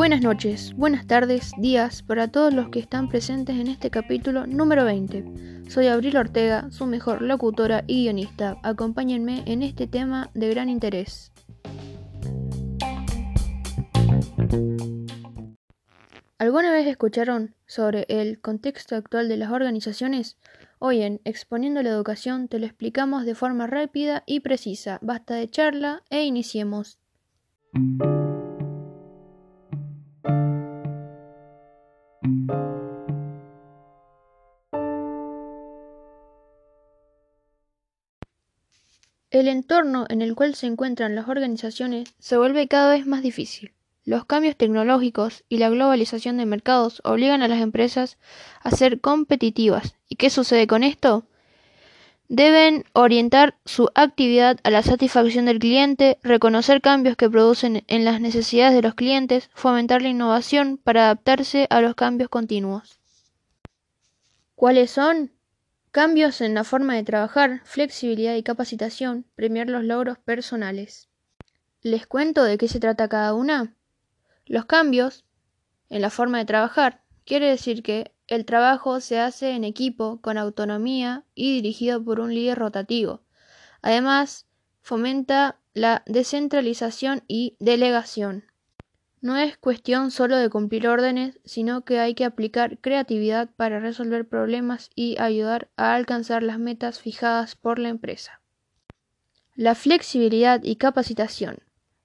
Buenas noches, buenas tardes, días para todos los que están presentes en este capítulo número 20. Soy Abril Ortega, su mejor locutora y guionista. Acompáñenme en este tema de gran interés. ¿Alguna vez escucharon sobre el contexto actual de las organizaciones? Hoy en Exponiendo la Educación te lo explicamos de forma rápida y precisa. Basta de charla e iniciemos. El entorno en el cual se encuentran las organizaciones se vuelve cada vez más difícil. Los cambios tecnológicos y la globalización de mercados obligan a las empresas a ser competitivas. ¿Y qué sucede con esto? Deben orientar su actividad a la satisfacción del cliente, reconocer cambios que producen en las necesidades de los clientes, fomentar la innovación para adaptarse a los cambios continuos. ¿Cuáles son? Cambios en la forma de trabajar, flexibilidad y capacitación, premiar los logros personales. ¿Les cuento de qué se trata cada una? Los cambios en la forma de trabajar quiere decir que el trabajo se hace en equipo, con autonomía y dirigido por un líder rotativo. Además, fomenta la descentralización y delegación. No es cuestión solo de cumplir órdenes, sino que hay que aplicar creatividad para resolver problemas y ayudar a alcanzar las metas fijadas por la empresa. La flexibilidad y capacitación.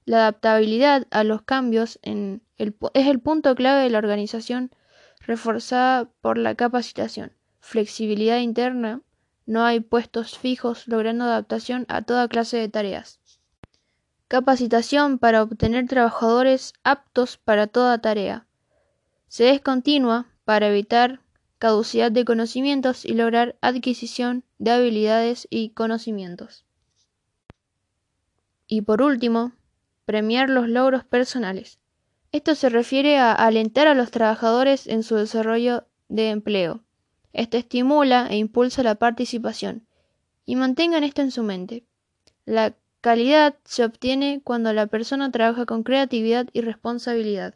La adaptabilidad a los cambios es el punto clave de la organización reforzada por la capacitación. Flexibilidad interna. No hay puestos fijos logrando adaptación a toda clase de tareas. Capacitación para obtener trabajadores aptos para toda tarea. Se es continua para evitar caducidad de conocimientos y lograr adquisición de habilidades y conocimientos. Y por último, premiar los logros personales. Esto se refiere a alentar a los trabajadores en su desarrollo de empleo. Esto estimula e impulsa la participación. Y mantengan esto en su mente. La Calidad se obtiene cuando la persona trabaja con creatividad y responsabilidad.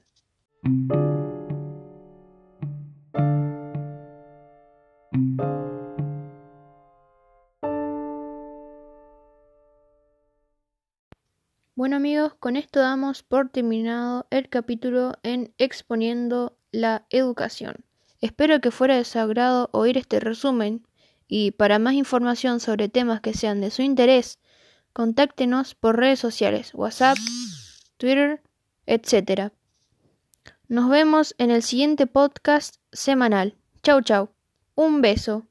Bueno amigos, con esto damos por terminado el capítulo en exponiendo la educación. Espero que fuera de su agrado oír este resumen y para más información sobre temas que sean de su interés, Contáctenos por redes sociales, WhatsApp, Twitter, etc. Nos vemos en el siguiente podcast semanal. Chau chau. Un beso.